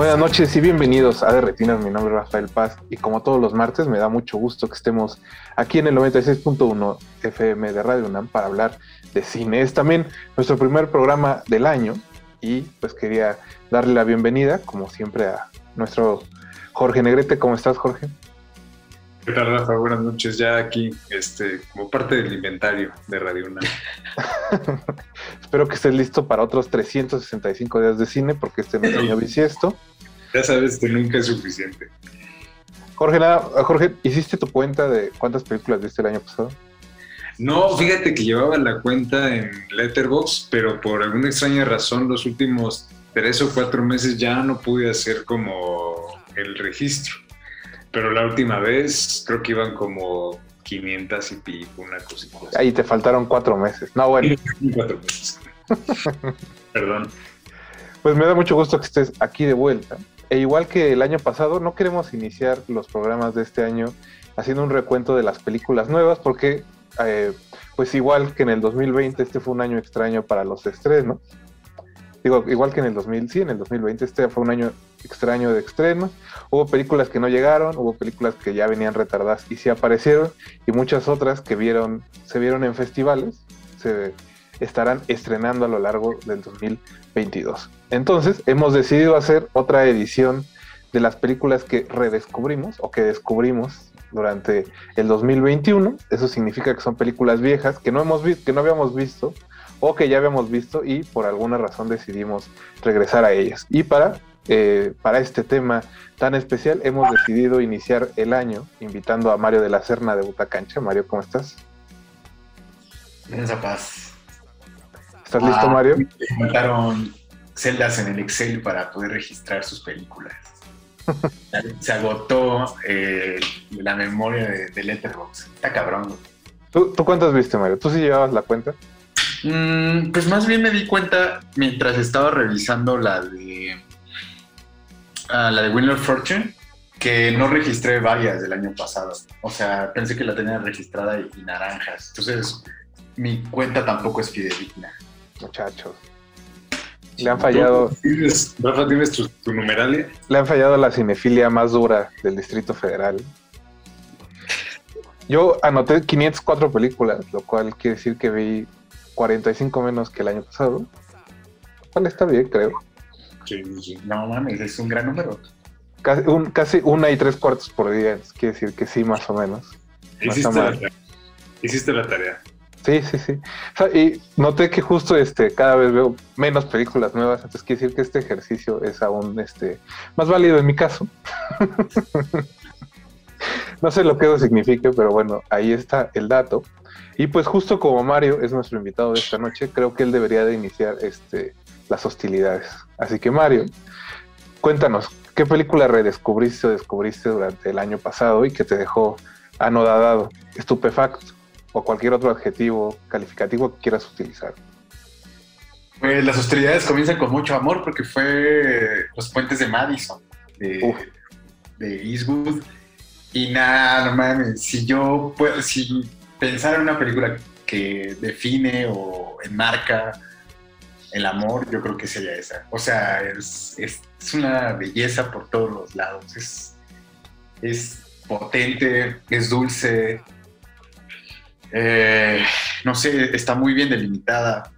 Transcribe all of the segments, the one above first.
Buenas noches y bienvenidos a De Retinas. Mi nombre es Rafael Paz y como todos los martes me da mucho gusto que estemos aquí en el 96.1 FM de Radio UNAM para hablar de cine. Es también nuestro primer programa del año y pues quería darle la bienvenida, como siempre, a nuestro Jorge Negrete. ¿Cómo estás, Jorge? ¿Qué tal, Rafa? Buenas noches. Ya aquí, este, como parte del inventario de Radio UNAM. Espero que estés listo para otros 365 días de cine porque este no es año bisiesto. Ya sabes que nunca es suficiente. Jorge, nada, Jorge, ¿hiciste tu cuenta de cuántas películas viste el año pasado? No, fíjate que llevaba la cuenta en Letterboxd, pero por alguna extraña razón los últimos tres o cuatro meses ya no pude hacer como el registro. Pero la última vez creo que iban como 500 y pico, una cosita. Ahí te faltaron cuatro meses. No, bueno. Cuatro meses. Perdón. Pues me da mucho gusto que estés aquí de vuelta. E igual que el año pasado, no queremos iniciar los programas de este año haciendo un recuento de las películas nuevas, porque, eh, pues igual que en el 2020, este fue un año extraño para los estrenos. Digo, igual que en el 2000, sí, en el 2020 este fue un año extraño de estrenos. Hubo películas que no llegaron, hubo películas que ya venían retardadas y sí aparecieron, y muchas otras que vieron, se vieron en festivales, se estarán estrenando a lo largo del 2022. Entonces, hemos decidido hacer otra edición de las películas que redescubrimos o que descubrimos durante el 2021. Eso significa que son películas viejas que no hemos visto, que no habíamos visto o que ya habíamos visto y por alguna razón decidimos regresar a ellas. Y para eh, para este tema tan especial hemos decidido iniciar el año invitando a Mario de la Serna de Butacancha. Mario, ¿cómo estás? Buenas a paz. ¿Estás listo, Ah, Mario? Me montaron celdas en el Excel para poder registrar sus películas. Se agotó eh, la memoria de, de Letterboxd. Está cabrón. ¿Tú, tú cuántas viste, Mario? ¿Tú sí llevabas la cuenta? Mm, pues más bien me di cuenta mientras estaba revisando la de ah, la de Winner Fortune que no registré varias del año pasado. O sea, pensé que la tenía registrada y, y naranjas. Entonces, mi cuenta tampoco es fidedigna. Muchachos. Le han fallado, ¿Tú ¿Tienes, Rafa, ¿tienes tu, tu numeralia? le han fallado la cinefilia más dura del Distrito Federal. Yo anoté 504 películas, lo cual quiere decir que vi 45 menos que el año pasado. Cual está bien, creo. Sí, sí. No mames, es un gran número. Casi, un- casi una y tres cuartos por día, quiere decir que sí, más o menos. No Hiciste la tarea. Hiciste la tarea. Sí, sí, sí. O sea, y noté que justo este cada vez veo menos películas nuevas, entonces quiere decir que este ejercicio es aún este más válido en mi caso. no sé lo que eso signifique, pero bueno, ahí está el dato. Y pues justo como Mario es nuestro invitado de esta noche, creo que él debería de iniciar este las hostilidades. Así que Mario, cuéntanos, ¿qué película redescubriste o descubriste durante el año pasado y que te dejó anodadado, estupefacto? o cualquier otro adjetivo calificativo que quieras utilizar. Pues las hostilidades comienzan con mucho amor porque fue los puentes de Madison, de, Uf. de Eastwood. Y nada, no mames, si yo puedo, si pensara en una película que define o enmarca el amor, yo creo que sería esa. O sea, es, es, es una belleza por todos los lados. Es, es potente, es dulce. eh, no sé, está muy bien delimitada.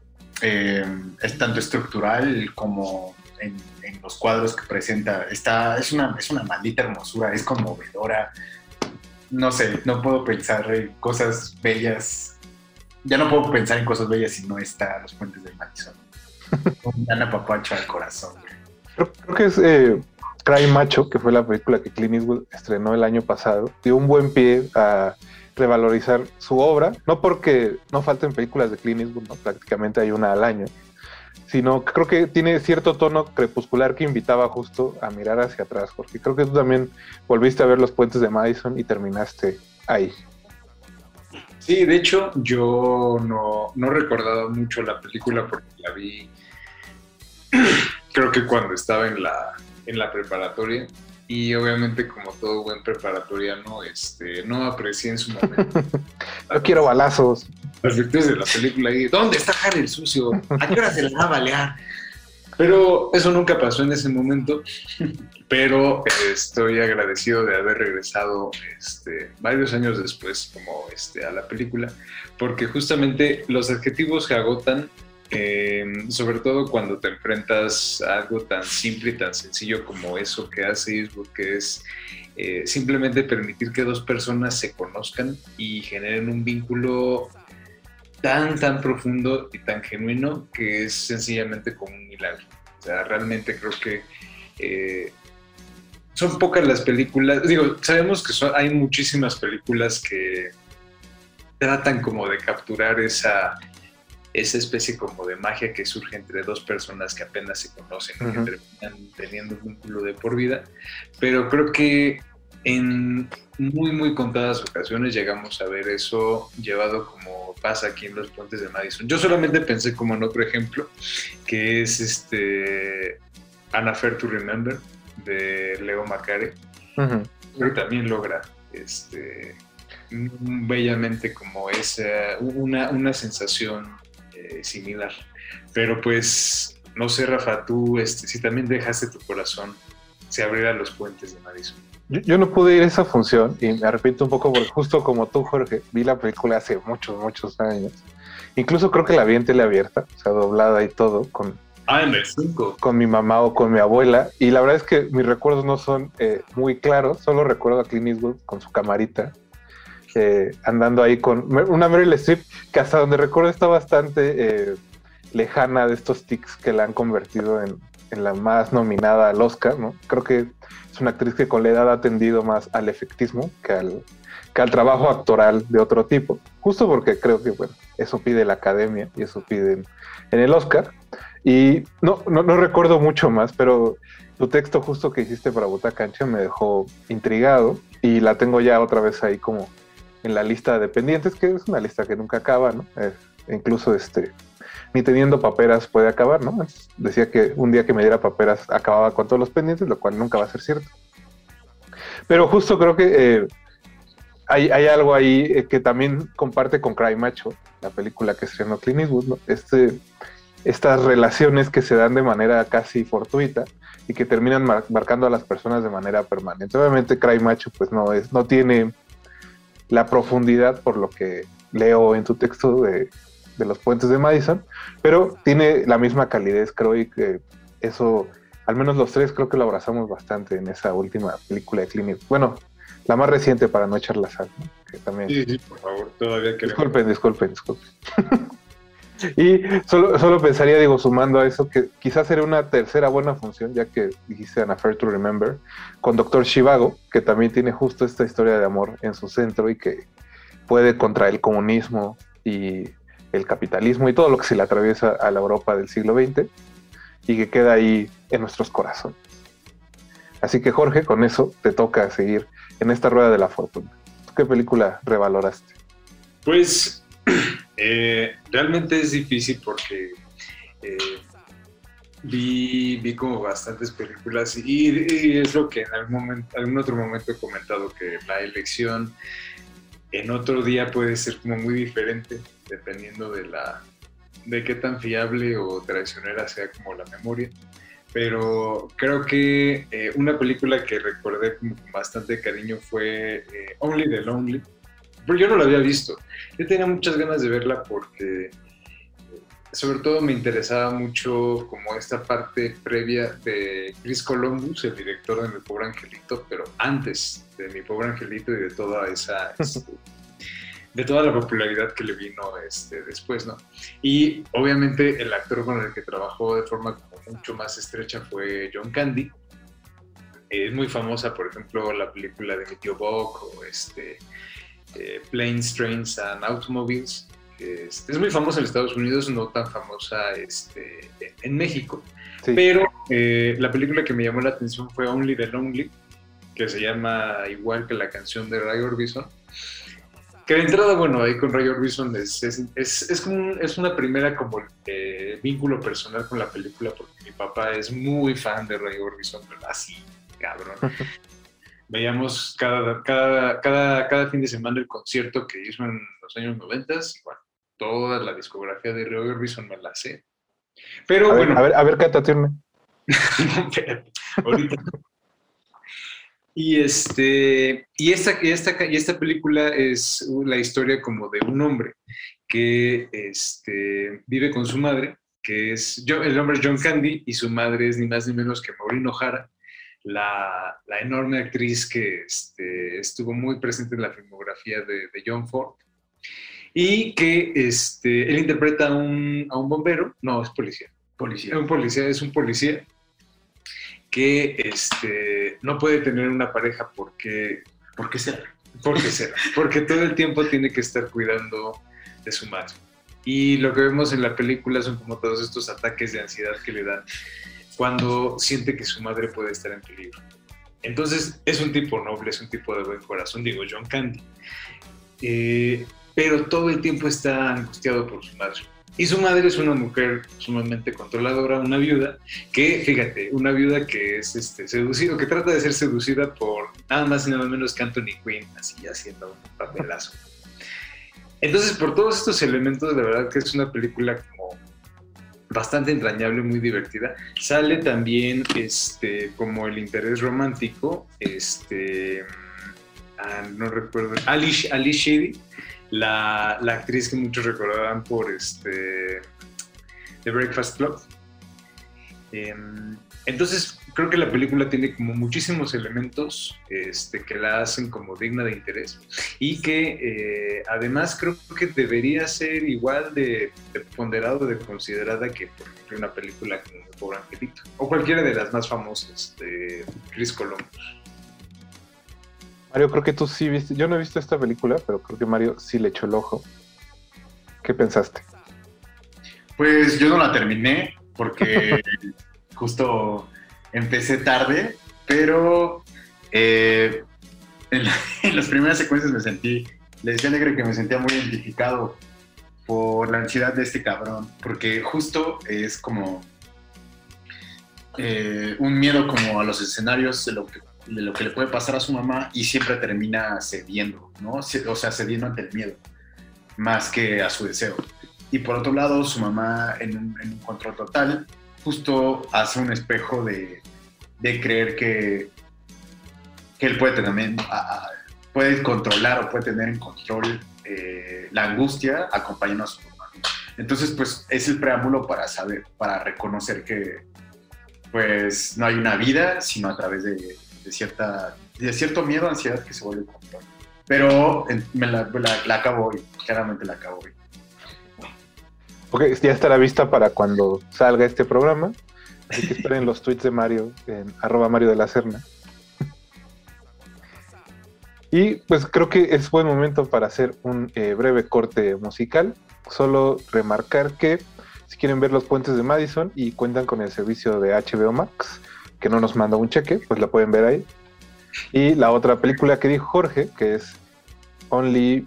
eh, es tanto estructural como en, en los cuadros que presenta. Está, es, una, es una maldita hermosura, es conmovedora. No sé, no puedo pensar en cosas bellas. Ya no puedo pensar en cosas bellas si no está Los Puentes del Madison. Un gran apapacho al corazón. creo que es eh, Cry Macho, que fue la película que Clint Eastwood estrenó el año pasado. Dio un buen pie a revalorizar su obra, no porque no falten películas de Clint Eastwood, ¿no? prácticamente hay una al año, sino creo que tiene cierto tono crepuscular que invitaba justo a mirar hacia atrás, porque creo que tú también volviste a ver los puentes de Madison y terminaste ahí. Sí, de hecho yo no, no recordaba mucho la película porque la vi creo que cuando estaba en la, en la preparatoria y obviamente como todo buen preparatoriano este, no aprecié en su momento. no quiero balazos. Las virtudes de la película y ¿dónde está Harry el sucio? ¿A qué hora se la va a balear? Pero eso nunca pasó en ese momento, pero estoy agradecido de haber regresado este, varios años después como este, a la película, porque justamente los adjetivos que agotan eh, sobre todo cuando te enfrentas a algo tan simple y tan sencillo como eso que hace Eastwood, que es eh, simplemente permitir que dos personas se conozcan y generen un vínculo tan, tan profundo y tan genuino que es sencillamente como un milagro. O sea, realmente creo que eh, son pocas las películas, digo, sabemos que hay muchísimas películas que tratan como de capturar esa esa especie como de magia que surge entre dos personas que apenas se conocen y que terminan teniendo un vínculo de por vida. Pero creo que en muy, muy contadas ocasiones llegamos a ver eso llevado como pasa aquí en los puentes de Madison. Yo solamente pensé como en otro ejemplo, que es este An Affair to Remember de Leo Macare. Pero también logra este, bellamente como esa, una, una sensación eh, similar. Pero pues, no sé, Rafa, tú, este, si también dejaste tu corazón se abriera los puentes de Madison. Yo, no pude ir a esa función y me arrepiento un poco porque justo como tú, Jorge, vi la película hace muchos, muchos años. Incluso creo que la vi en teleabierta, o sea, doblada y todo, con, ah, en el 5. con mi mamá o con mi abuela. Y la verdad es que mis recuerdos no son eh, muy claros, solo recuerdo a Clint Eastwood con su camarita andando ahí con una Meryl Streep que hasta donde recuerdo está bastante eh, lejana de estos tics que la han convertido en, la más nominada al Oscar, ¿no? Creo que es una actriz que con la edad ha tendido más al efectismo que al, que al trabajo actoral de otro tipo, justo porque creo que, bueno, eso pide la academia y eso piden en el Oscar. Y no, no, no recuerdo mucho más, pero tu texto justo que hiciste para Butacancha me dejó intrigado y la tengo ya otra vez ahí como en la lista de pendientes, que es una lista que nunca acaba, ¿no? incluso este, ni teniendo paperas puede acabar, ¿no? Decía que un día que me diera paperas acababa con todos los pendientes, lo cual nunca va a ser cierto. Pero justo creo que eh, hay, algo ahí eh, que también comparte con Cry Macho, la película que estrenó Clint Eastwood, ¿no? Este, estas relaciones que se dan de manera casi fortuita y que terminan marcando a las personas de manera permanente. Obviamente Cry Macho pues no es, no tiene la profundidad, por lo que leo en tu texto de, los puentes de Madison, pero tiene la misma calidez, creo, y que eso, al menos los tres, creo que lo abrazamos bastante en esa última película de Clinic. Bueno, la más reciente para no echar la sal, que también... Sí, sí, por favor, todavía queremos... Disculpen, disculpen, disculpen. Y solo, solo pensaría, digo, sumando a eso, que quizás sería una tercera buena función, ya que dijiste An Affair to Remember, con Doctor Shivago, que también tiene justo esta historia de amor en su centro y que puede contra el comunismo y el capitalismo y todo lo que se le atraviesa a la Europa del siglo XX y que queda ahí en nuestros corazones. Así que Jorge, con eso te toca seguir en esta rueda de la fortuna. ¿Qué película revaloraste? Pues eh, realmente es difícil porque eh, vi, vi, como bastantes películas y, es lo que en algún, momento, algún otro momento he comentado, que la elección en otro día puede ser como muy diferente dependiendo de la de qué tan fiable o traicionera sea como la memoria. Pero creo que eh, una película que recordé con bastante cariño fue Only the Lonely, pero yo no la había visto. Yo tenía muchas ganas de verla porque sobre todo me interesaba mucho como esta parte previa de Chris Columbus, el director de Mi Pobre Angelito, pero antes de Mi Pobre Angelito y de toda esa... Este, de toda la popularidad que le vino este, después, ¿no? Y obviamente el actor con el que trabajó de forma como mucho más estrecha fue John Candy. Es muy famosa, por ejemplo, la película de Mi Tío Bob o este, eh, Planes, Trains and Automobiles. Es, es muy famosa en Estados Unidos, no tan famosa este, en México. Sí. Pero eh, la película que me llamó la atención fue Only the Lonely, que se llama igual que la canción de Ray Orbison. Que de entrada, bueno, ahí con Ray Orbison es, es, es, es como un- es una primera como eh, vínculo personal con la película, porque mi papá es muy fan de Ray Orbison, pero así, cabrón. Veíamos cada, cada, cada, cada fin de semana el concierto que hizo en los años 90, bueno, toda la discografía de Ray Orbison me la sé. Pero A ver, bueno, a ver, a ver, cántate una. ahorita. Y este, y esta, y esta, y esta película es la historia como de un hombre que este, vive con su madre, que es, yo, el hombre es John Candy y su madre es ni más ni menos que Maureen O'Hara, la, la enorme actriz que este, estuvo muy presente en la filmografía de, de John Ford. Y que este, él interpreta a un, a un bombero, no, es policía, Policía. un policía, es un policía que este, no puede tener una pareja porque, ¿Por qué será? porque será, porque todo el tiempo tiene que estar cuidando de su madre. Y lo que vemos en la película son como todos estos ataques de ansiedad que le dan cuando siente que su madre puede estar en peligro. Entonces es un tipo noble, es un tipo de buen corazón, digo John Candy. Eh, pero todo el tiempo está angustiado por su madre. Y su madre es una mujer sumamente controladora, una viuda, que, fíjate, una viuda que es este, seducida, que trata de ser seducida por nada más y nada menos que Anthony Quinn, así haciendo un papelazo. Entonces, por todos estos elementos, la verdad que es una película como bastante entrañable, muy divertida. Sale también este, como el interés romántico, este, ah, no recuerdo, Ali, Ali Sheedy, la, la actriz que muchos recordarán por este, The Breakfast Club. Em, entonces, creo que la película tiene como muchísimos elementos este, que la hacen como digna de interés y que eh, además creo que debería ser igual de, de ponderado, de considerada que, por ejemplo, una película como Pobre Angelito o cualquiera de las más famosas de Chris Columbus. Mario, creo que tú sí viste. Yo no he visto esta película, pero creo que Mario sí le echó el ojo. ¿Qué pensaste? Pues yo no la terminé porque justo empecé tarde, pero eh, en, la- en las primeras secuencias me sentí, le decía a Alegre que me sentía muy identificado por la ansiedad de este cabrón, porque justo es como eh, un miedo como a los escenarios de lo, que, de lo que le puede pasar a su mamá y siempre termina cediendo, ¿no? O sea, cediendo ante el miedo, más que a su deseo. Y por otro lado, su mamá en un, en un control total, justo hace un espejo de, de creer que, que él puede también a- a- puede controlar o puede tener en control eh, la angustia acompañando a su mamá. Entonces, pues es el preámbulo para saber, para reconocer que pues no hay una vida, sino a través de, de cierta, de cierto miedo, ansiedad que se vuelve control. Pero la, la, la acabo hoy, claramente la acabo hoy. Ok, ya estará vista para cuando salga este programa. Así que esperen los tweets de Mario en arroba Mario de la Serna. Y pues creo que es buen momento para hacer un eh, breve corte musical. Solo remarcar que si quieren ver los puentes de Madison y cuentan con el servicio de HBO Max, que no nos manda un cheque, pues la pueden ver ahí. Y la otra película que dijo Jorge, que es Only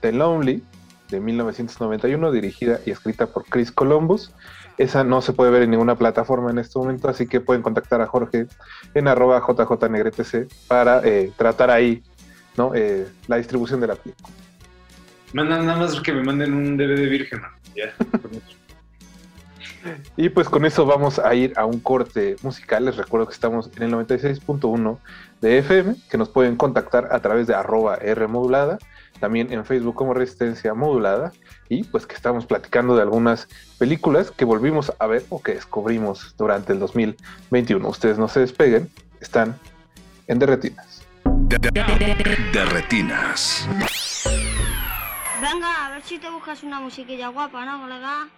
the Lonely, de 1991, dirigida y escrita por Chris Columbus. Esa no se puede ver en ninguna plataforma en este momento, así que pueden contactar a Jorge en arroba jjnegretc para eh, tratar ahí ¿no? Eh, la distribución de la película. Mandan nada más que me manden un DVD virgen, man. Ya. Y pues con eso vamos a ir a un corte musical. Les recuerdo que estamos en el 96.1 de FM, que nos pueden contactar a través de arroba R modulada, también en Facebook como Resistencia Modulada, y pues que estamos platicando de algunas películas que volvimos a ver o que descubrimos durante el 2021. Ustedes no se despeguen, están en Derretinas. De, de- de retinas. Venga, a ver si te buscas una musiquilla guapa, ¿no, colega?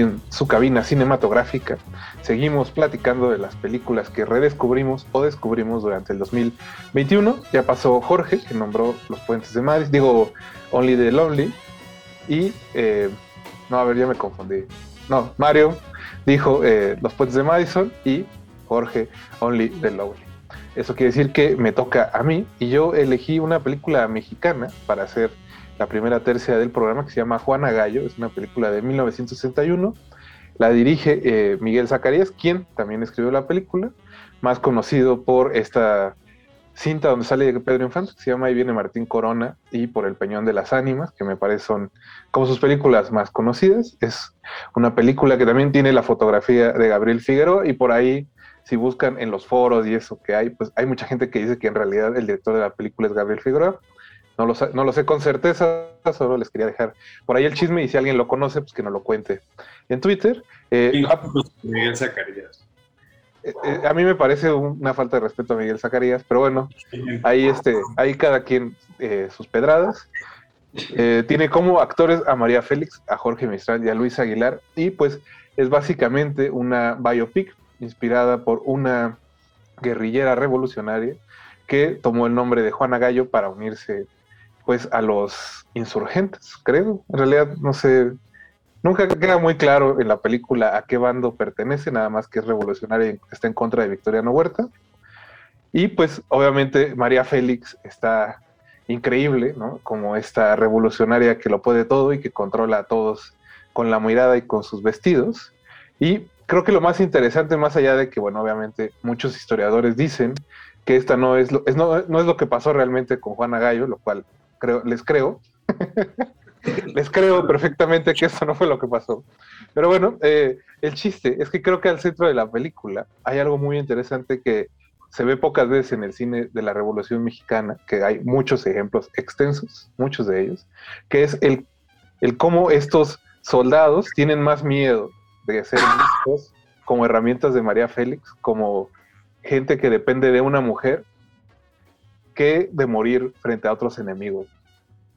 En su cabina cinematográfica. Seguimos platicando de las películas que redescubrimos o descubrimos durante el 2021. Ya pasó Jorge, que nombró Los Puentes de Madrid, digo Only the Lonely. Y, eh, no, a ver, ya me confundí. No, Mario dijo eh, Los Puentes de Madison y Jorge Only the Lonely. Eso quiere decir que me toca a mí y yo elegí una película mexicana para hacer la primera tercia del programa que se llama Juana Gallo, es una película de 1961. La dirige eh, Miguel Zacarías, quien también escribió la película, más conocido por esta cinta donde sale Pedro Infante, que se llama Ahí viene Martín Corona, y por El Peñón de las Ánimas, que me parece son como sus películas más conocidas. Es una película que también tiene la fotografía de Gabriel Figueroa, y por ahí, si buscan en los foros y eso que hay, pues hay mucha gente que dice que en realidad el director de la película es Gabriel Figueroa. No lo, sé, no lo sé con certeza, solo les quería dejar por ahí el chisme y si alguien lo conoce, pues que nos lo cuente en Twitter. Eh, Y ah, pues, Miguel Zacarías. eh, eh, a mí me parece un- una falta de respeto a Miguel Zacarías, pero bueno, ahí, este, ahí cada quien sus pedradas. Tiene como actores a María Félix, a Jorge Mistral y a Luis Aguilar, y pues es básicamente una biopic inspirada por una guerrillera revolucionaria que tomó el nombre de Juana Gallo para unirse pues a los insurgentes, creo. En realidad no sé, nunca queda muy claro en la película a qué bando pertenece, nada más que es revolucionaria y está en contra de Victoriano Huerta. Y pues obviamente María Félix está increíble, ¿no? Como esta revolucionaria que lo puede todo y que controla a todos con la mirada y con sus vestidos. Y creo que lo más interesante, más allá de que, bueno, obviamente muchos historiadores dicen que esta no es lo, es, no, no es lo que pasó realmente con Juana Gallo, lo cual creo, les creo. les creo perfectamente que eso no fue lo que pasó. Pero bueno, eh, el chiste es que creo que al centro de la película hay algo muy interesante que se ve pocas veces en el cine de la Revolución Mexicana, que hay muchos ejemplos extensos, muchos de ellos, que es el, el cómo estos soldados tienen más miedo de ser vistos como herramientas de María Félix, como gente que depende de una mujer, que de morir frente a otros enemigos.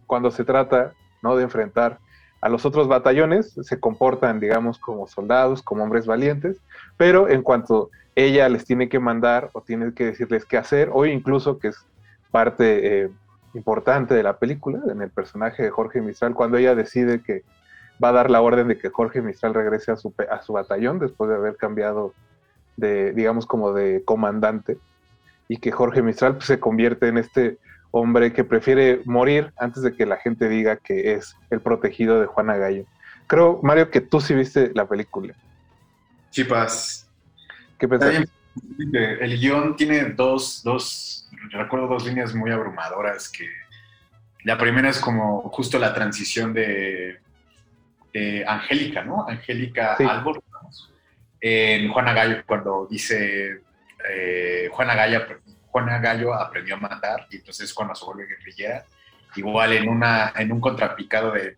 Cuando se trata ¿no? de enfrentar a los otros batallones, se comportan, digamos, como soldados, como hombres valientes, pero en cuanto ella les tiene que mandar o tiene que decirles qué hacer, o incluso que es parte eh, importante de la película, en el personaje de Jorge Mistral, cuando ella decide que va a dar la orden de que Jorge Mistral regrese a su, a su batallón después de haber cambiado de, digamos, como de comandante, y que Jorge Mistral pues, se convierte en este hombre que prefiere morir antes de que la gente diga que es el protegido de Juana Gallo. Creo, Mario, que tú sí viste la película. Chipas. ¿Qué pensaste? El guion tiene dos, dos, recuerdo dos líneas muy abrumadoras que la primera es como justo la transición de, de Angélica, ¿no? Angélica Sí. Albor, en Juana Gallo, cuando dice eh, Juana, Gallo, Juana Gallo aprendió a matar, y entonces cuando se vuelve guerrillera, igual en, una, en un contrapicado de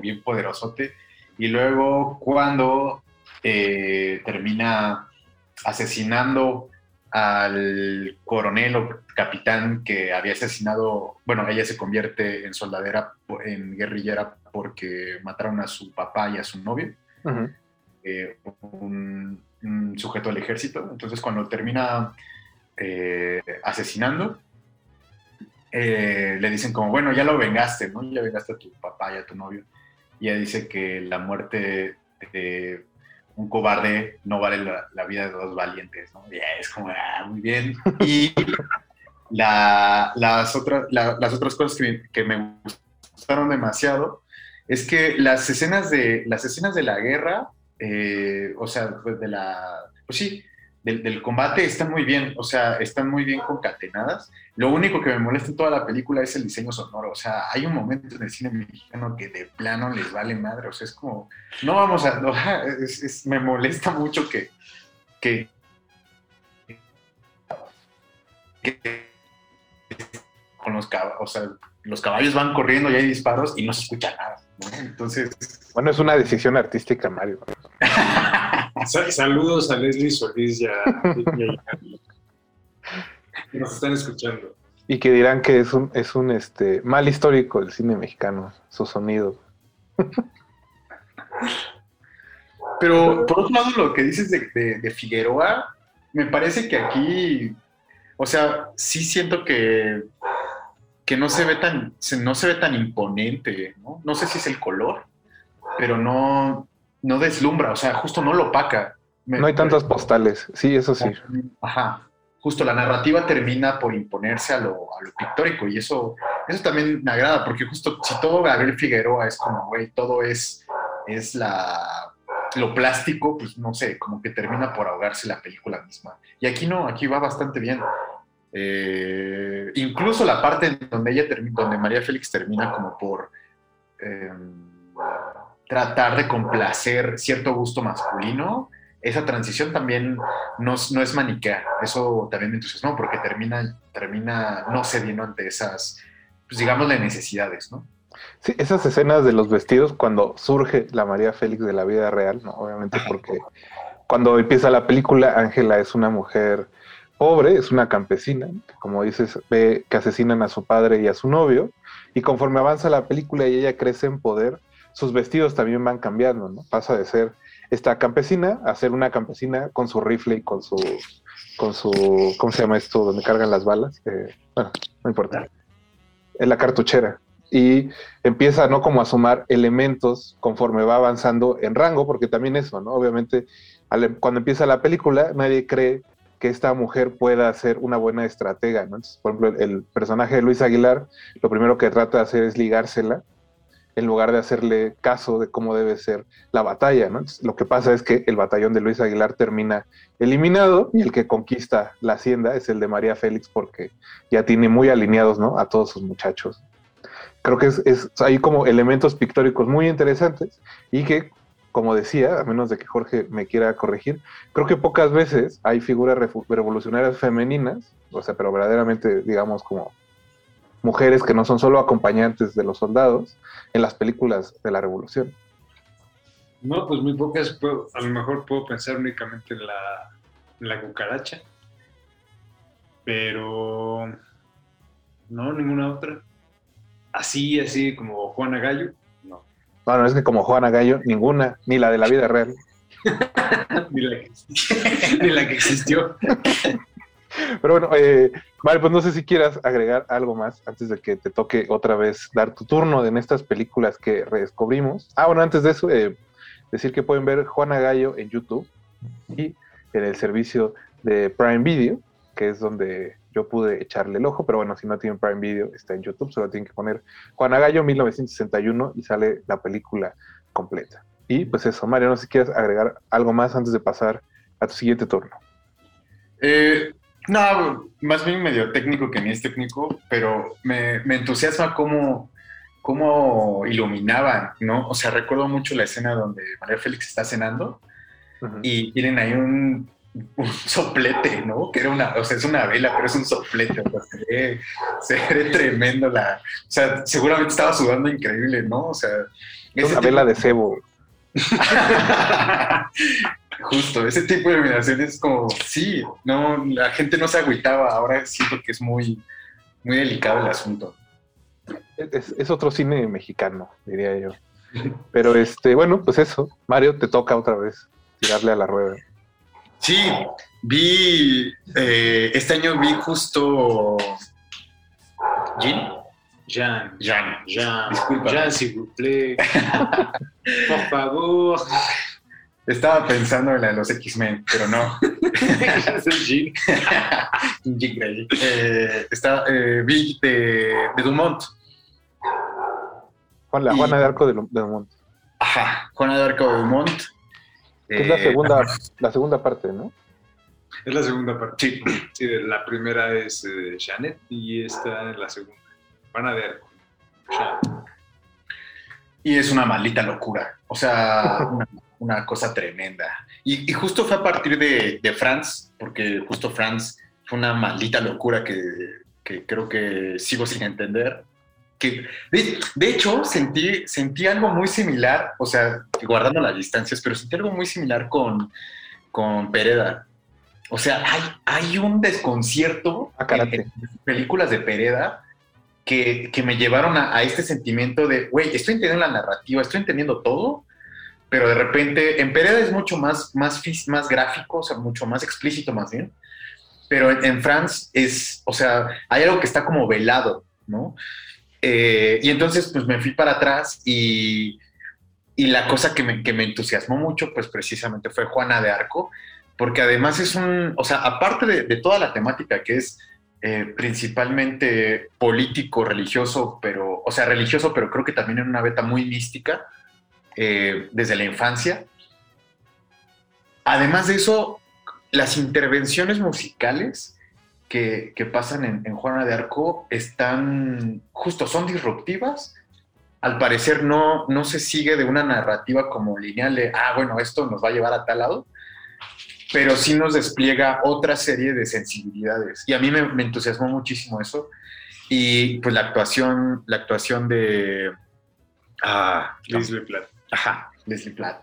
bien poderosote, y luego cuando eh, termina asesinando al coronel o capitán que había asesinado, bueno, ella se convierte en soldadera, en guerrillera porque mataron a su papá y a su novio, eh, un sujeto del ejército. Entonces cuando termina eh, asesinando, eh, le dicen como, bueno, ya lo vengaste, ¿no? Ya vengaste a tu papá y a tu novio. Y ella dice que la muerte de un cobarde no vale la, vida de dos valientes, ¿no? Es como, ah, muy bien. Y la- las, otras, la- las otras cosas que, que me gustaron demasiado es que las escenas de, las escenas de la guerra, eh, o sea, pues de la, pues sí, del, combate están muy bien, o sea, están muy bien concatenadas. Lo único que me molesta en toda la película es el diseño sonoro, o sea, hay un momento en el cine mexicano que de plano les vale madre, o sea, es como, no vamos a, me molesta mucho que, que, que con los caballos, o sea, los caballos van corriendo y hay disparos y no se escucha nada, ¿no? Entonces, Bueno, es una decisión artística, Mario. Sa- saludos a Leslie Solís y a, y a nos están escuchando. Y que dirán que es un, es un este, mal histórico el cine mexicano, su sonido. Pero por otro lado, lo que dices de, de- de Figueroa, me parece que aquí, o sea, sí siento que, que no se ve tan, se- no se ve tan imponente, ¿no? No sé si es el color, pero no, no deslumbra, o sea, justo no lo opaca. Me- No hay tantas postales, sí, eso sí. Ajá. Justo la narrativa termina por imponerse a lo, a lo pictórico y eso, eso también me agrada, porque justo si todo Gabriel Figueroa es como, güey, todo es, es la, lo plástico, pues no sé, como que termina por ahogarse la película misma. Y aquí no, aquí va bastante bien. Eh, incluso la parte en donde ella termina, donde María Félix termina como por eh, tratar de complacer cierto gusto masculino, esa transición también no, es- no es maniquea. Eso también me entusiasmó porque termina, termina no cediendo ante esas, pues digámosle, necesidades, ¿no? Sí, esas escenas de los vestidos cuando surge la María Félix de la vida real, ¿no? Obviamente porque cuando empieza la película, Ángela es una mujer pobre, es una campesina, como dices, ve que asesinan a su padre y a su novio, y conforme avanza la película y ella crece en poder, sus vestidos también van cambiando, ¿no? Pasa de ser esta campesina a ser una campesina con su rifle y con su, con su, ¿cómo se llama esto? Donde cargan las balas. Eh, bueno, no importa. En la cartuchera. Y empieza, ¿no? Como a sumar elementos conforme va avanzando en rango, porque también eso, ¿no? Obviamente, al- cuando empieza la película, nadie cree que esta mujer pueda ser una buena estratega, por ejemplo, el, personaje de Luis Aguilar, lo primero que trata de hacer es ligársela, en lugar de hacerle caso de cómo debe ser la batalla, lo que pasa es que el batallón de Luis Aguilar termina eliminado y el que conquista la hacienda es el de María Félix porque ya tiene muy alineados, ¿no? A todos sus muchachos. Creo que es, es- hay como elementos pictóricos muy interesantes y que, como decía, a menos de que Jorge me quiera corregir, creo que pocas veces hay figuras revolucionarias femeninas, o sea, pero verdaderamente, digamos, como mujeres que no son solo acompañantes de los soldados en las películas de la revolución. No, pues muy pocas. a lo mejor puedo pensar únicamente en la, en la cucaracha. Pero no, ninguna otra. Así, así como Juana Gallo. Bueno, es que como Juana Gallo, ninguna, ni la de la vida real. ni, la que, ni la que existió. Pero bueno, eh, Mario, pues no sé si quieras agregar algo más antes de que te toque otra vez dar tu turno en estas películas que redescubrimos. Ah, bueno, antes de eso, eh, decir que pueden ver Juana Gallo en YouTube y en el servicio de Prime Video, que es donde yo pude echarle el ojo, pero bueno, si no tienen Prime Video, está en YouTube, solo tienen que poner Juana Gallo 1961 y sale la película completa. Y pues eso, Mario, no sé si quieres agregar algo más antes de pasar a tu siguiente turno. Eh, no, más bien medio técnico que ni es técnico, pero me, me entusiasma cómo, cómo iluminaban, ¿no? O sea, recuerdo mucho la escena donde María Félix está cenando y tienen ahí un, un, soplete, ¿no? Que era una, o sea, es una vela, pero es un soplete, o sea, se ve, se ve tremendo la, o sea, seguramente estaba sudando increíble, ¿no? O sea, es una vela de cebo. Justo, ese tipo de iluminación es como, sí, no, la gente no se agüitaba, ahora siento que es muy, muy delicado el asunto. Es, es, otro cine mexicano, diría yo. Pero este, bueno, pues eso, Mario, te toca otra vez tirarle a la rueda. Sí, vi, eh, este año vi justo... ¿Jean? Jean. Jean. Jean. Disculpa. Jean, s'il vous plaît. Por favor. Estaba pensando en la de los X-Men, pero no. Jean. Jean Grey. Eh, está, eh, vi de, de, Dumont. Juan, la Y- Juana de Arco de, de Dumont. Ajá, Juana de Arco de Dumont. Que es la Eh, segunda, la segunda parte, ¿no? Es la segunda parte. Sí. Sí, la primera es eh, Janet y esta es la segunda. Van a ver. Y es una maldita locura. O sea, una, una cosa tremenda. Y, y justo fue a partir de, de Franz, porque justo Franz fue una maldita locura que, que creo que sigo sin entender. Que, de, de hecho, sentí, sentí algo muy similar, o sea, guardando las distancias, pero sentí algo muy similar con, con Pereda. O sea, hay, hay un desconcierto Ah, en, en las películas de Pereda que, que me llevaron a, a este sentimiento de, güey, estoy entendiendo la narrativa, estoy entendiendo todo, pero de repente en Pereda es mucho más, más, más gráfico, o sea, mucho más explícito más bien, pero en, en Franz es, o sea, hay algo que está como velado, ¿no? Eh, y entonces pues me fui para atrás y, y la cosa que me, que me entusiasmó mucho pues precisamente fue Juana de Arco, porque además es un, o sea, aparte de, toda la temática que es eh, principalmente político, religioso, pero, o sea, religioso, pero creo que también en una beta muy mística, eh, desde la infancia. Además de eso, las intervenciones musicales que, que pasan en, en Juana de Arco están, justo, son disruptivas. Al parecer no, no se sigue de una narrativa como lineal de, ah, bueno, esto nos va a llevar a tal lado, pero sí nos despliega otra serie de sensibilidades. Y a mí me, me entusiasmó muchísimo eso. Y pues la actuación, la actuación de... Ah, Leslie Platt. Ajá, Leslie Platt.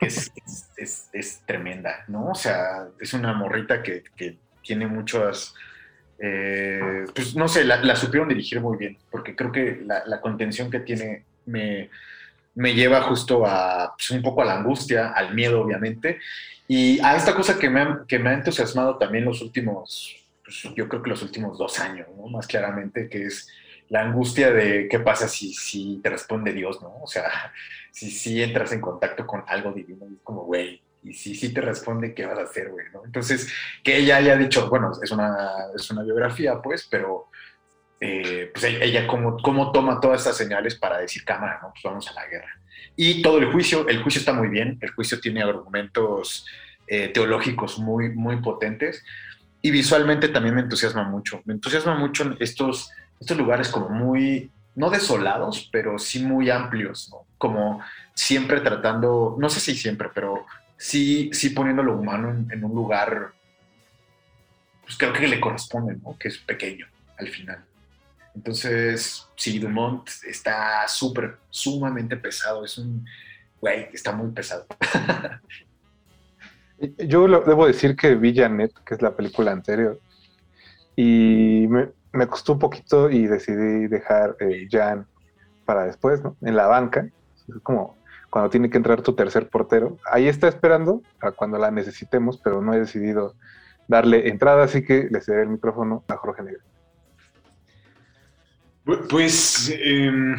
Es, es, es- es tremenda, ¿no? O sea, es una morrita que, que tiene muchas. eh, pues no sé, la, la supieron dirigir muy bien, porque creo que la, la contención que tiene me, me lleva justo a pues, un poco a la angustia, al miedo, obviamente, y a esta cosa que me ha, que me ha entusiasmado también los últimos, pues, yo creo que los últimos dos años, ¿no? Más claramente, que es la angustia de qué pasa si, si te responde Dios, ¿no? O sea, si, si entras en contacto con algo divino, es como, güey, y si sí te responde, ¿qué vas a hacer, güey? ¿no? Entonces, que ella haya dicho, bueno, es una, es una biografía, pues, pero eh, pues ella, ella cómo, cómo toma todas estas señales para decir, cámara, ¿no? Pues vamos a la guerra. Y todo el juicio, el juicio está muy bien, el juicio tiene argumentos eh, teológicos muy, muy potentes, y visualmente también me entusiasma mucho. Me entusiasma mucho en estos, estos lugares como muy, no desolados, pero sí muy amplios, ¿no? Como siempre tratando, no sé si siempre, pero sí, sí poniendo lo humano en, un lugar, pues creo que le corresponde, ¿no? Que es pequeño al final. Entonces, sí, Dumont está súper, sumamente pesado. Es un, güey, está muy pesado. Yo lo- debo decir que vi Janet, que es la película anterior, y me, me costó un poquito y decidí dejar eh, Jan para después, ¿no? En la banca. Es como cuando tiene que entrar tu tercer portero. Ahí está esperando para cuando la necesitemos, pero no he decidido darle entrada, así que le cederé el micrófono a Jorge Negro. Bu- Pues em,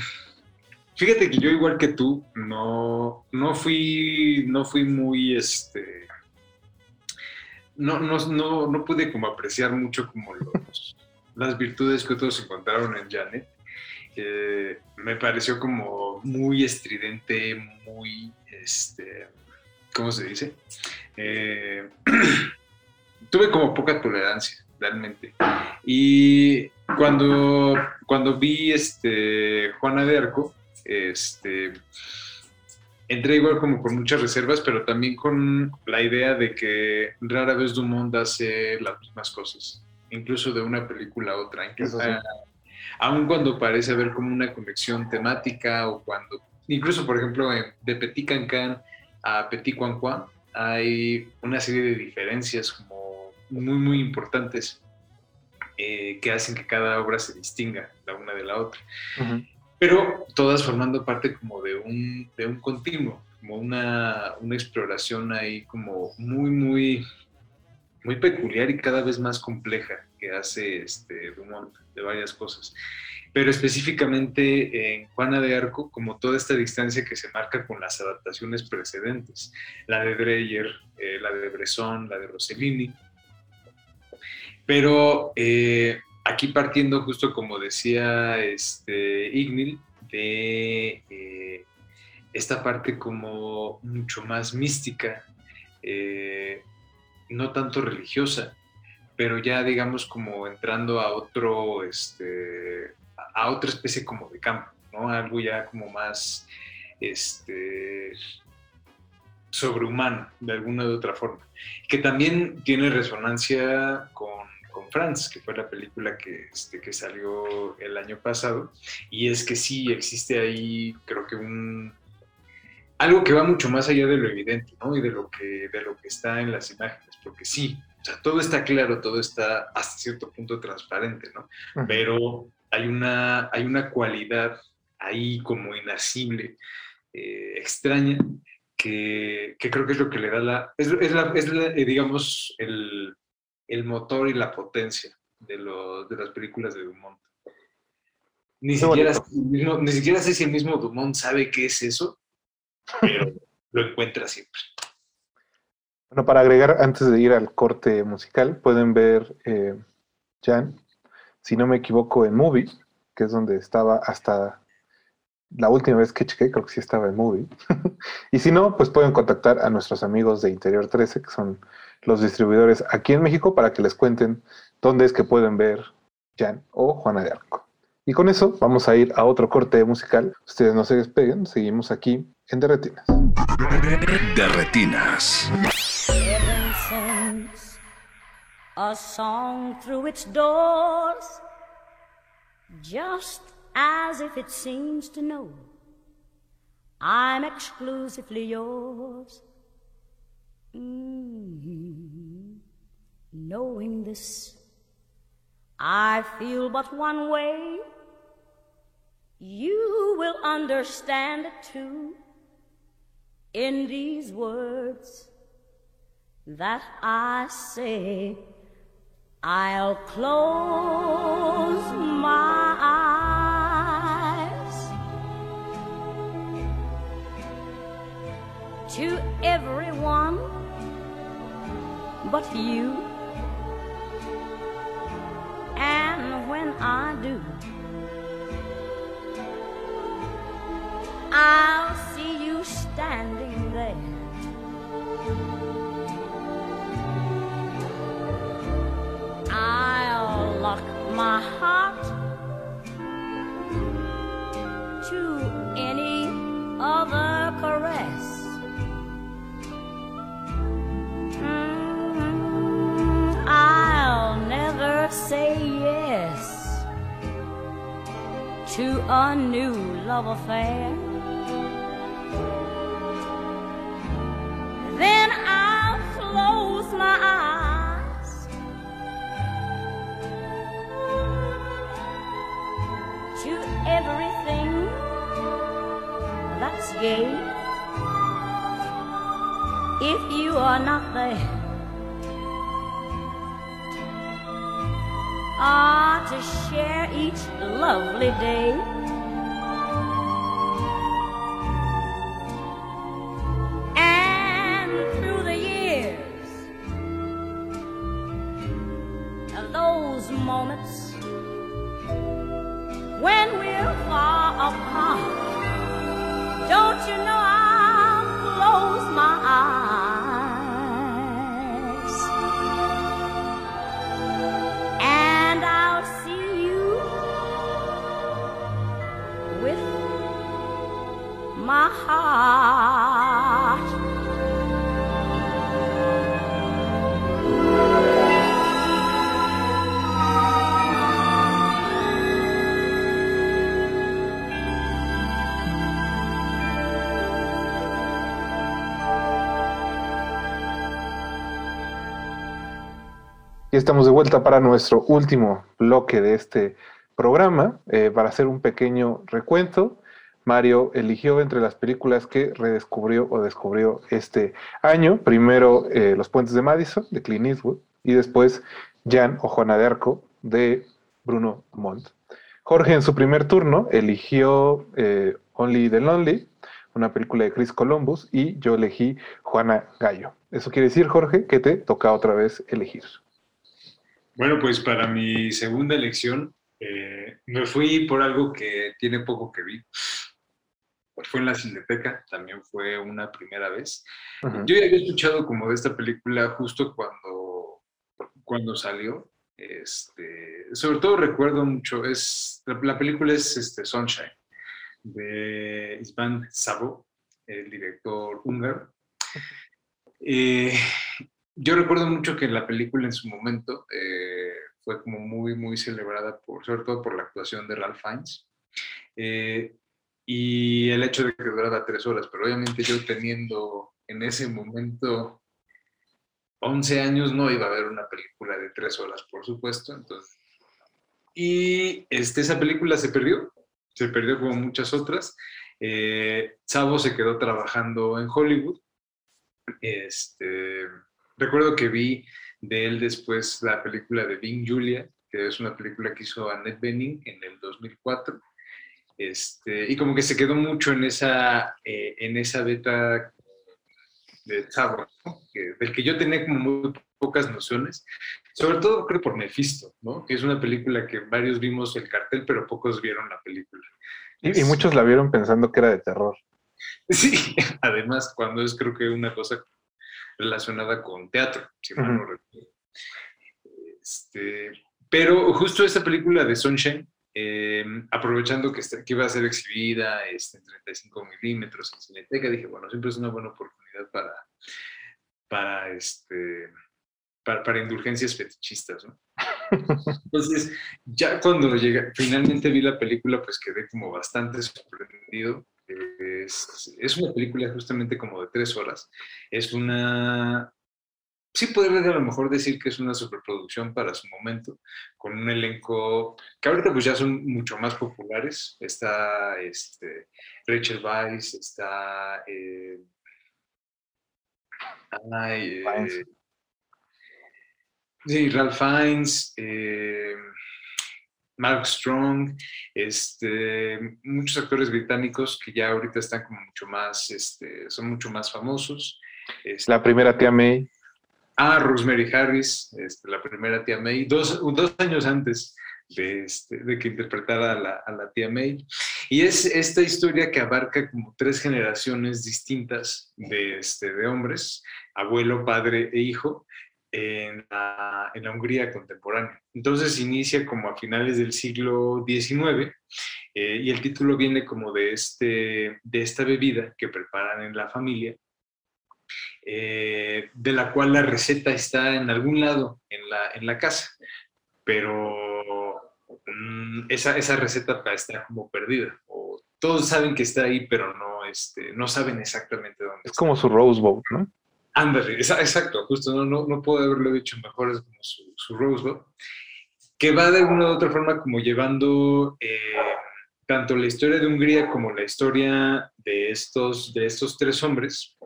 fíjate que yo igual que tú no, no fui no fui muy este no, no, no, no pude como apreciar mucho como las virtudes que otros encontraron en Janet. Me pareció como muy estridente, muy este ¿cómo se dice? Eh, tuve como poca tolerancia realmente. Y cuando, cuando vi este, Juana de Arco, este, entré igual como con muchas reservas, pero también con la idea de que rara vez Dumont hace las mismas cosas, incluso de una película a otra. Sí. Aun cuando parece haber como una conexión temática o cuando, incluso por ejemplo, de Petit Cancan a Petit Quan Quan, hay una serie de diferencias como muy, muy importantes eh, que hacen que cada obra se distinga la una de la otra. Pero todas formando parte como de un, de un continuo, como una, una exploración ahí como muy, muy, muy peculiar y cada vez más compleja que hace este Dumont de varias cosas. Pero específicamente en Juana de Arco, como toda esta distancia que se marca con las adaptaciones precedentes, la de Dreyer, eh, la de Bresson, la de Rossellini. Pero eh, aquí partiendo justo como decía este, Ignil, de eh, esta parte como mucho más mística, no tanto religiosa, pero ya digamos como entrando a otro, este, a otra especie como de campo, ¿no? Algo ya como más, este, sobrehumano, de alguna u otra forma, que también tiene resonancia con, con Franz, que fue la película que, este, que salió el año pasado, y es que sí existe ahí, creo que un algo que va mucho más allá de lo evidente, ¿no? Y de lo que, de lo que está en las imágenes, porque sí, sea, todo está claro, todo está hasta cierto punto transparente, ¿no? Pero hay una, hay una cualidad ahí como inacible, eh, extraña, que, que creo que es lo que le da la, es, es la, es la, eh, digamos, el, el motor y la potencia de, de las películas de Dumont. Ni siquiera, ni siquiera sé si el mismo Dumont sabe qué es eso, pero lo encuentra siempre. Bueno, para agregar, antes de ir al corte musical, pueden ver eh, Jan, si no me equivoco, en Movie, que es donde estaba hasta la última vez que chequé, creo que sí estaba en Movie. y si no, pues pueden contactar a nuestros amigos de Interior 13, que son los distribuidores aquí en México, para que les cuenten dónde es que pueden ver Jan o Juana de Arco. Y con eso vamos a ir a otro corte musical. Ustedes no se despeguen, seguimos aquí en Derretinas. De retinas. Heaven sends a song through its doors, just as if it seems to know I'm exclusively yours. Mm. Knowing this, I feel but one way. You will understand it too in these words that I say. I'll close my eyes to everyone but you. And when I do, I'll see you standing my heart to any other caress. Mm, I'll never say yes to a new love affair. If you are not there, ah, to share each lovely day. Estamos de vuelta para nuestro último bloque de este programa. Eh, para hacer un pequeño recuento, Mario eligió entre las películas que redescubrió o descubrió este año. Primero eh, Los Puentes de Madison, de Clint Eastwood, y después Jan o Juana de Arco, de Bruno Montt. Jorge, en su primer turno, eligió eh, Only the Lonely, una película de Chris Columbus, y yo elegí Juana Gallo. Eso quiere decir, Jorge, que te toca otra vez elegir. Bueno, pues para mi segunda elección eh, me fui por algo que tiene poco que vi. Fue en la Cineteca, también fue una primera vez. Ujú. Yo ya había escuchado como de esta película justo cuando, cuando salió. Este, sobre todo recuerdo mucho, es, la, la película es este, Sunshine, de Isvan Sabo, el director húngaro. Eh, yo recuerdo mucho que la película en su momento eh, fue como muy, muy celebrada, por, sobre todo por la actuación de Ralph Fiennes. Eh, y el hecho de que durara tres horas, pero obviamente yo teniendo en ese momento 11 años no iba a ver una película de tres horas, por supuesto. Entonces, y este, esa película se perdió, se perdió como muchas otras. Eh, Sabo se quedó trabajando en Hollywood. Este, recuerdo que vi de él después la película de Bing Julia, que es una película que hizo Annette Bening en el 2004. Este, y como que se quedó mucho en esa, eh, en esa beta de Sabo, ¿no? que, del que yo tenía como muy pocas nociones, sobre todo creo por Mephisto, ¿no? que es una película que varios vimos el cartel, pero pocos vieron la película. Y, y muchos la vieron pensando que era de terror. Sí, además cuando es creo que una cosa relacionada con teatro, si mal no recuerdo. Este, pero justo esta película de Sunshine, eh, aprovechando que, está- que iba a ser exhibida este, en 35 milímetros en Cineteca, dije, bueno, siempre es una buena oportunidad para, para, este, para, para indulgencias fetichistas, ¿no? Entonces, ya cuando llegué, finalmente vi la película, pues quedé como bastante sorprendido. Es, es una película justamente como de tres horas. Es una... Sí podría a lo mejor decir que es una superproducción para su momento, con un elenco que ahorita pues ya son mucho más populares. Está este, Rachel Weisz, está... eh, ay, eh. Sí, Ralph Fiennes, eh, Mark Strong, este, muchos actores británicos que ya ahorita están como mucho más, este, son mucho más famosos. Este, La primera tía May. Ah, Rosemary Harris, este, la primera tía May, dos, dos años antes de, este, de que interpretara a la, a la tía May. Y es esta historia que abarca como tres generaciones distintas de, este, de hombres, abuelo, padre e hijo, en la, en la Hungría contemporánea. Entonces inicia como a finales del siglo XIX eh, y el título viene como de, este, de esta bebida que preparan en la familia eh, de la cual la receta está en algún lado en la, en la casa, pero mm, esa, esa receta está como perdida, o todos saben que está ahí, pero no, este, no saben exactamente dónde Es está. como su Rose Bowl, ¿no? Ándale, exacto, justo, no, no, no puedo haberlo dicho mejor, es como su, su Rosebud, que va de una u otra forma como llevando eh, tanto la historia de Hungría como la historia de estos, de estos tres hombres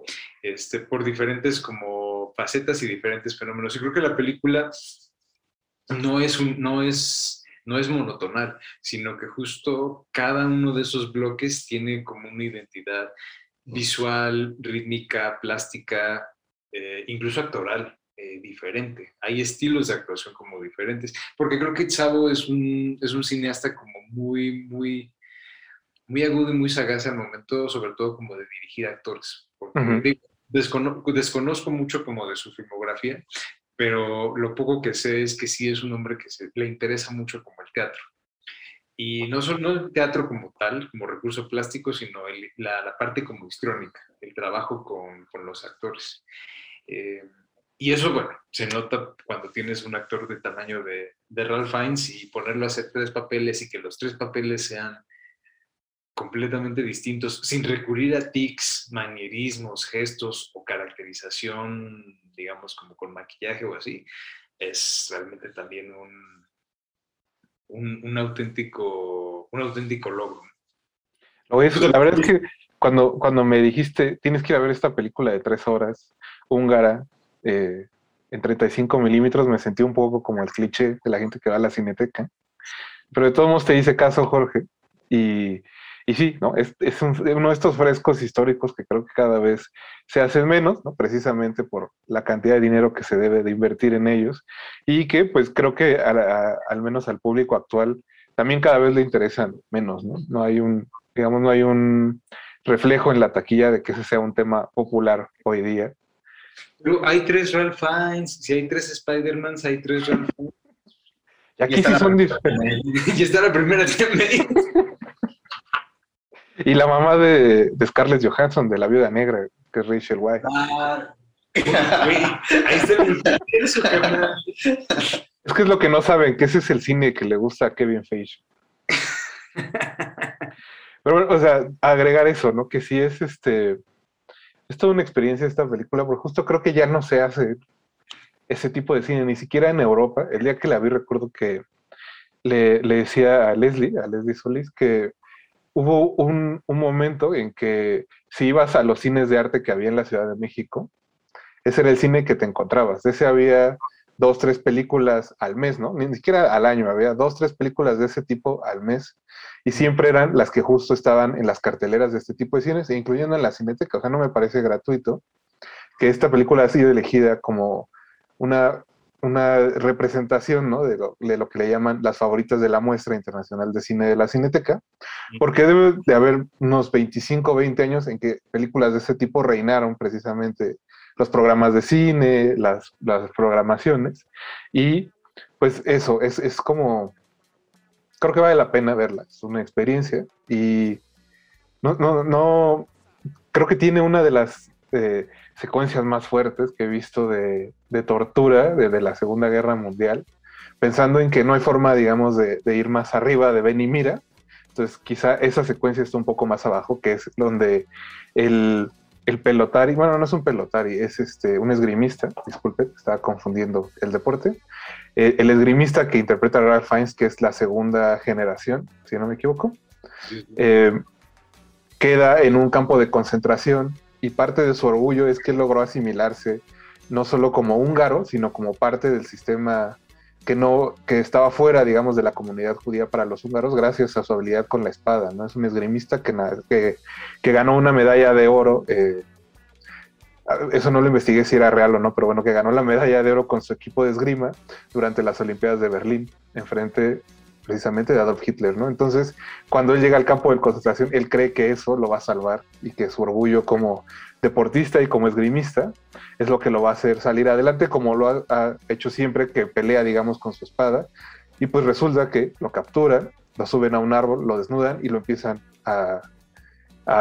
este, por diferentes como facetas y diferentes fenómenos. Y creo que la película no es, no es, no es monotonal, sino que justo cada uno de esos bloques tiene como una identidad visual, rítmica, plástica, eh, incluso actoral eh, diferente. Hay estilos de actuación como diferentes, porque creo que Chavo es un, es un cineasta como muy, muy, muy agudo y muy sagaz al momento, sobre todo como de dirigir actores. Porque Ujú. digo, descono- desconozco mucho como de su filmografía, pero lo poco que sé es que sí es un hombre que se, le interesa mucho como el teatro. Y no solo no el teatro como tal, como recurso plástico, sino el- la, la parte como histrónica, el trabajo con, con los actores. Eh, y eso, bueno, se nota cuando tienes un actor de tamaño de, de Ralph Fiennes y ponerlo a hacer tres papeles y que los tres papeles sean completamente distintos, sin recurrir a tics, manierismos, gestos o caracterización, digamos, como con maquillaje o así, es realmente también un, un, un auténtico, un auténtico logro. Decir, la verdad es que cuando, cuando me dijiste, tienes que ir a ver esta película de tres horas, húngara, eh, en 35 milímetros, me sentí un poco como el cliché de la gente que va a la cineteca. Pero de todos modos te hice caso, Jorge. Y, y sí, ¿no? Es, es un- uno de estos frescos históricos que creo que cada vez se hacen menos, ¿no? Precisamente por la cantidad de dinero que se debe de invertir en ellos. Y que, pues, creo que a a- al menos al público actual también cada vez le interesan menos, ¿no? No hay un, digamos, no hay un reflejo en la taquilla de que ese sea un tema popular hoy día. Pero hay tres Ralph Fiennes, si hay tres Spider-Mans, hay tres Ralph Fiennes. Y aquí está sí son diferentes. y está la primera. Y la mamá de, de Scarlett Johansson, de la viuda negra, que es Rachel White. Ah, Güey, ahí multiverso, carnal. Es que es lo que no saben, que ese es el cine que le gusta a Kevin Feige. Pero bueno, o sea, agregar eso, ¿no? Que sí es este. Es toda una experiencia esta película, porque justo creo que ya no se hace ese tipo de cine, ni siquiera en Europa. El día que la vi, recuerdo que le, le decía a Leslie, a Leslie Solís, que hubo un, momento en que si ibas a los cines de arte que había en la Ciudad de México, ese era el cine que te encontrabas. De ese había dos, tres películas al mes, ¿no? Ni siquiera al año, había dos, tres películas de ese tipo al mes. Y siempre eran las que justo estaban en las carteleras de este tipo de cines, e incluyendo en la cineteca. O sea, no me parece gratuito que esta película ha sido elegida como una, una representación, ¿no? De lo, de lo que le llaman las favoritas de la muestra internacional de cine de la cineteca, porque debe de haber unos 25 o 20 años en que películas de ese tipo reinaron precisamente los programas de cine, las, las programaciones, y pues eso, es, es como, creo que vale la pena verla, es una experiencia, y no, no, no, creo que tiene una de las eh, secuencias más fuertes que he visto de, de tortura desde la Segunda Guerra Mundial, pensando en que no hay forma, digamos, de, de ir más arriba de ven y mira, entonces quizá esa secuencia está un poco más abajo, que es donde el, el pelotari, bueno, no es un pelotari, es este, un esgrimista, disculpe, estaba confundiendo el deporte. Eh, el esgrimista que interpreta a Ralph Fiennes, que es la segunda generación, si no me equivoco, eh, queda en un campo de concentración y parte de su orgullo es que logró asimilarse no solo como húngaro, sino como parte del sistema que no que estaba fuera, digamos, de la comunidad judía para los húngaros gracias a su habilidad con la espada, ¿no? Es un esgrimista que, que ganó una medalla de oro, eh, eso no lo investigué si era real o no, pero bueno, que ganó la medalla de oro con su equipo de esgrima durante las Olimpiadas de Berlín, enfrente precisamente de Adolf Hitler, ¿no? Entonces, cuando él llega al campo de concentración, él cree que eso lo va a salvar y que su orgullo como deportista y como esgrimista es lo que lo va a hacer salir adelante, como lo ha, hecho siempre que pelea, digamos, con su espada. Y pues resulta que lo capturan, lo suben a un árbol, lo desnudan y lo empiezan a,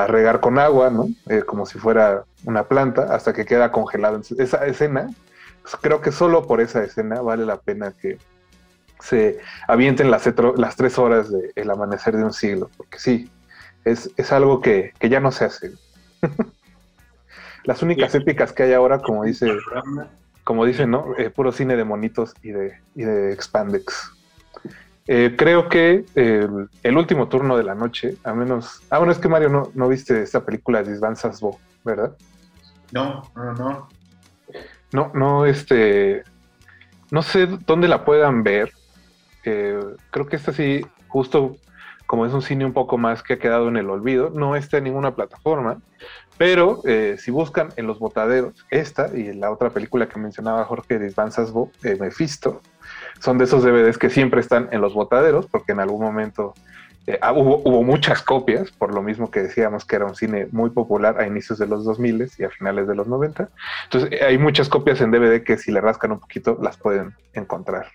regar con agua, ¿no? Eh, como si fuera una planta, hasta que queda congelado. Esa escena, pues, creo que solo por esa escena vale la pena que se avienten las, las tres horas del el amanecer de un siglo, porque sí, es, es algo que, que ya no se hace. Las únicas épicas que hay ahora, como dice, como dicen, ¿no? Eh, puro cine de monitos y de, y de expandex. Eh, creo que el, el último turno de la noche, a menos. Ah, bueno, es que Mario no, no viste esta película de Van Bo, ¿verdad? No, no, no. no, no, este, no sé dónde la puedan ver. Eh, creo que esta sí, justo como es un cine un poco más que ha quedado en el olvido, no está en ninguna plataforma, pero eh, si buscan en los botaderos, esta y la otra película que mencionaba Jorge de Bo, eh, Mephisto, son de esos DVDs que siempre están en los botaderos, porque en algún momento eh, ah, hubo, hubo, muchas copias, por lo mismo que decíamos que era un cine muy popular a inicios de los 2000 y a finales de los 90. Entonces hay muchas copias en DVD que si le rascan un poquito las pueden encontrar.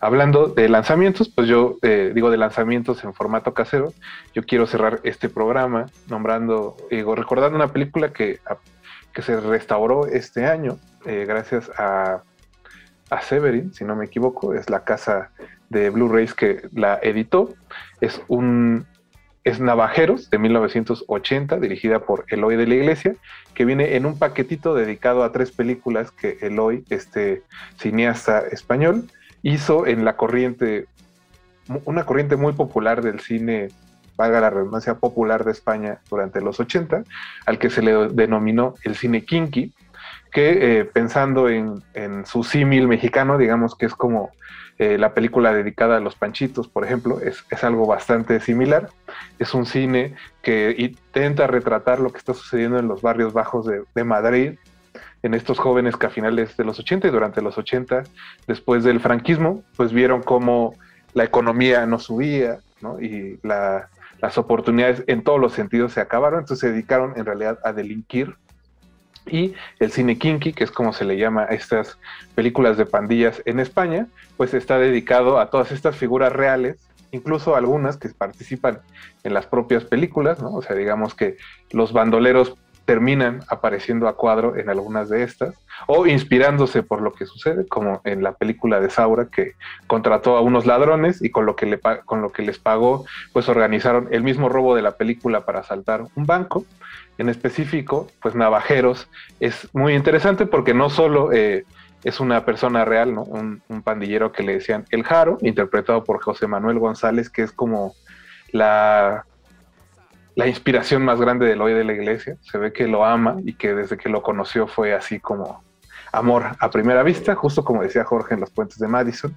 Hablando de lanzamientos, pues yo eh, digo de lanzamientos en formato casero, yo quiero cerrar este programa nombrando, digo, recordando una película que, que se restauró este año eh, gracias a, a Severin, si no me equivoco, es la casa de Blu-rays que la editó. Es un es Navajeros de 1980, dirigida por Eloy de la Iglesia, que viene en un paquetito dedicado a tres películas que Eloy, este cineasta español, hizo en la corriente, una corriente muy popular del cine, valga la redundancia, popular de España durante los 80, al que se le denominó el cine kinky, que eh, pensando en, su símil mexicano, digamos que es como eh, la película dedicada a los panchitos, por ejemplo, es, algo bastante similar. Es un cine que intenta retratar lo que está sucediendo en los barrios bajos de, de Madrid, en estos jóvenes que a finales de los 80 y durante los 80, después del franquismo, pues vieron cómo la economía no subía y las oportunidades en todos los sentidos se acabaron, entonces se dedicaron en realidad a delinquir. Y el cine kinky, que es como se le llama a estas películas de pandillas en España, pues está dedicado a todas estas figuras reales incluso algunas que participan en las propias películas, ¿no? O sea, digamos que los bandoleros terminan apareciendo a cuadro en algunas de estas, o inspirándose por lo que sucede, como en la película de Saura, que contrató a unos ladrones y con lo que, le, con lo que les pagó, pues organizaron el mismo robo de la película para asaltar un banco. En específico, pues Navajeros es muy interesante porque no solo eh, es una persona real, ¿no? Un, un pandillero que le decían El Jaro, interpretado por José Manuel González, que es como la la inspiración más grande del hoy de la iglesia. Se ve que lo ama y que desde que lo conoció fue así como amor a primera vista, justo como decía Jorge en los puentes de Madison.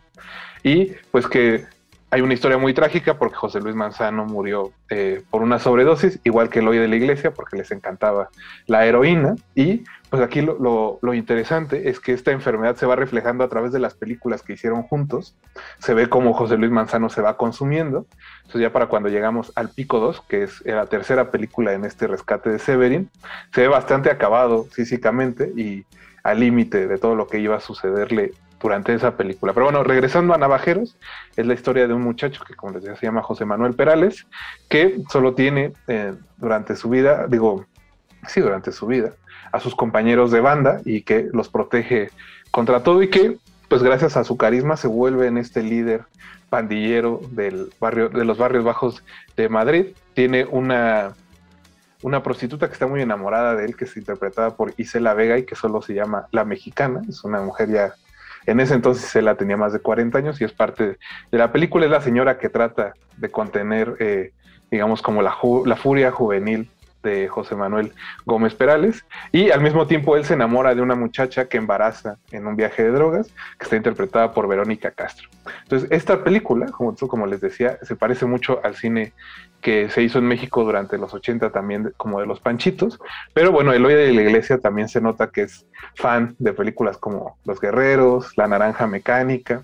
Y pues que hay una historia muy trágica porque José Luis Manzano murió eh, por una sobredosis, igual que el hoy de la iglesia, porque les encantaba la heroína. Y pues aquí lo, interesante es que esta enfermedad se va reflejando a través de las películas que hicieron juntos. Se ve cómo José Luis Manzano se va consumiendo. Entonces ya para cuando llegamos al Pico 2, que es la tercera película en este rescate de Severin, se ve bastante acabado físicamente y al límite de todo lo que iba a sucederle durante esa película. Pero bueno, regresando a Navajeros, es la historia de un muchacho que, como les decía, se llama José Manuel Perales, que solo tiene eh, durante su vida, digo, sí, durante su vida, a sus compañeros de banda y que los protege contra todo y que, pues gracias a su carisma, se vuelve en este líder pandillero del barrio, de los barrios bajos de Madrid. Tiene una una prostituta que está muy enamorada de él, que es interpretada por Isela Vega y que solo se llama La Mexicana. Es una mujer ya en ese entonces él tenía más de 40 años y es parte de la película. Es la señora que trata de contener, eh, digamos, como la, la furia juvenil de José Manuel Gómez Perales. Y al mismo tiempo él se enamora de una muchacha que embaraza en un viaje de drogas que está interpretada por Verónica Castro. Entonces esta película, como, como les decía, se parece mucho al cine que se hizo en México durante los 80 también como de los Panchitos, pero bueno, Eloy de la Iglesia también se nota que es fan de películas como Los Guerreros, La Naranja Mecánica.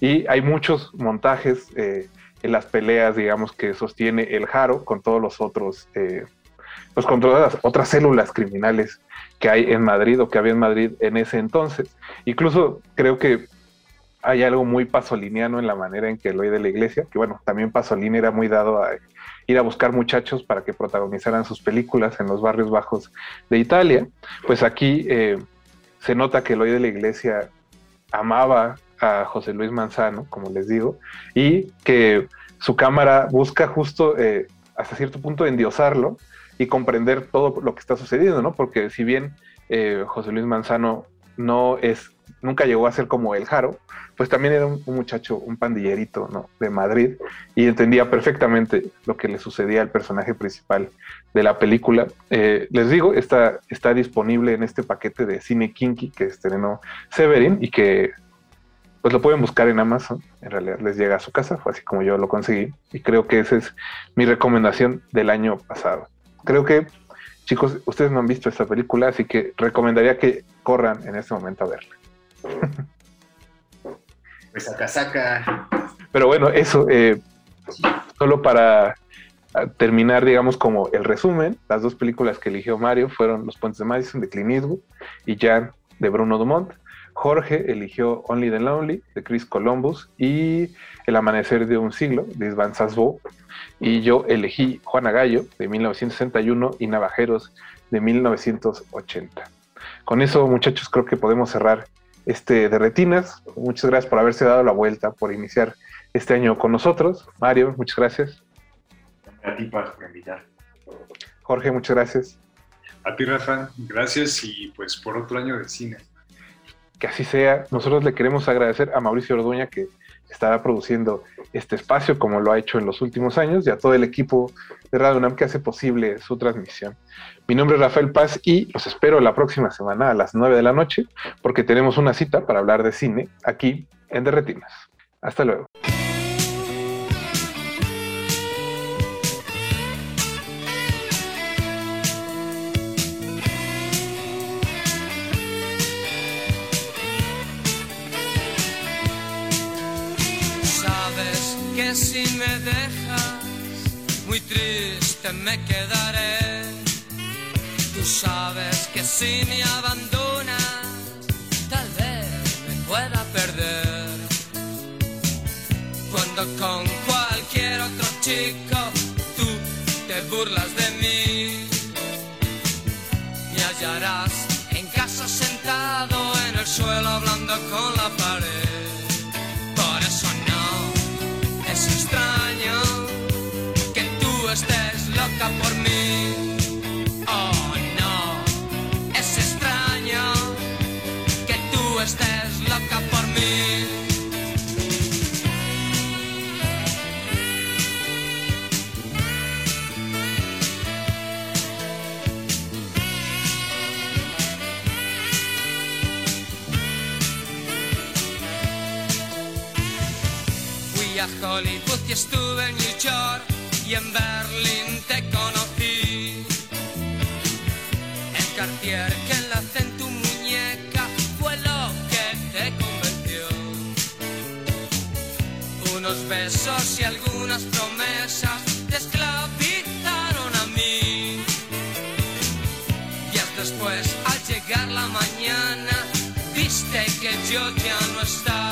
Y hay muchos montajes eh, en las peleas, digamos, que sostiene el Jaro con todos los otros eh, pues con todas las otras células criminales que hay en Madrid o que había en Madrid en ese entonces. Incluso creo que hay algo muy pasoliniano en la manera en que lo hay de la iglesia, que bueno, también Pasolini era muy dado a ir a buscar muchachos para que protagonizaran sus películas en los barrios bajos de Italia. Pues aquí eh, se nota que Eloy de la iglesia amaba a José Luis Manzano, como les digo, y que su cámara busca justo eh, hasta cierto punto endiosarlo y comprender todo lo que está sucediendo, ¿no? Porque si bien eh, José Luis Manzano no es nunca llegó a ser como el Jaro, pues también era un, muchacho, un pandillerito, ¿no? De Madrid y entendía perfectamente lo que le sucedía al personaje principal de la película. Eh, les digo, está, está disponible en este paquete de cine kinky que estrenó Severin y que pues lo pueden buscar en Amazon. En realidad les llega a su casa, fue así como yo lo conseguí. Y creo que esa es mi recomendación del año pasado. Creo que, chicos, ustedes no han visto esta película, así que recomendaría que corran en este momento a verla. Pues acá saca. Pero bueno, eso, eh, solo para ah, terminar, digamos, como el resumen, las dos películas que eligió Mario fueron Los Puentes de Madison de Clint Eastwood y Jan de Bruno Dumont. Jorge eligió Only the Lonely de Chris Columbus y El Amanecer de un Siglo de Isvan Sasbo. Y yo elegí Juana Gallo de 1961 y Navajeros de 1980. Con eso, muchachos, creo que podemos cerrar este de retinas. Muchas gracias por haberse dado la vuelta, por iniciar este año con nosotros. Mario, muchas gracias. A ti, Paz, por invitar. Jorge, muchas gracias. A ti, Rafa, gracias y pues por otro año de cine. Que así sea. Nosotros le queremos agradecer a Mauricio Orduña que estará produciendo este espacio como lo ha hecho en los últimos años y a todo el equipo de Radio UNAM que hace posible su transmisión. Mi nombre es Rafael Paz y los espero la próxima semana a las 9 de la noche porque tenemos una cita para hablar de cine aquí en Derretinas. Hasta luego. Si me dejas, muy triste me quedaré. Tú sabes que si me abandonas, tal vez me pueda perder. Cuando con cualquier otro chico tú te burlas de mí, me hallarás en casa sentado en el suelo hablando con la pared. Y algunas promesas te esclavizaron a mí. Días después, al llegar la mañana, viste que yo ya no estaba.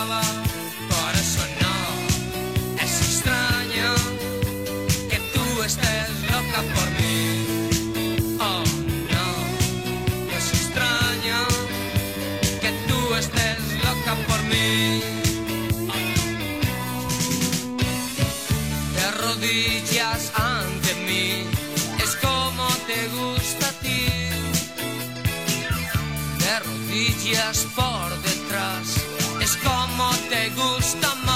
Por detrás, es como te gusta más.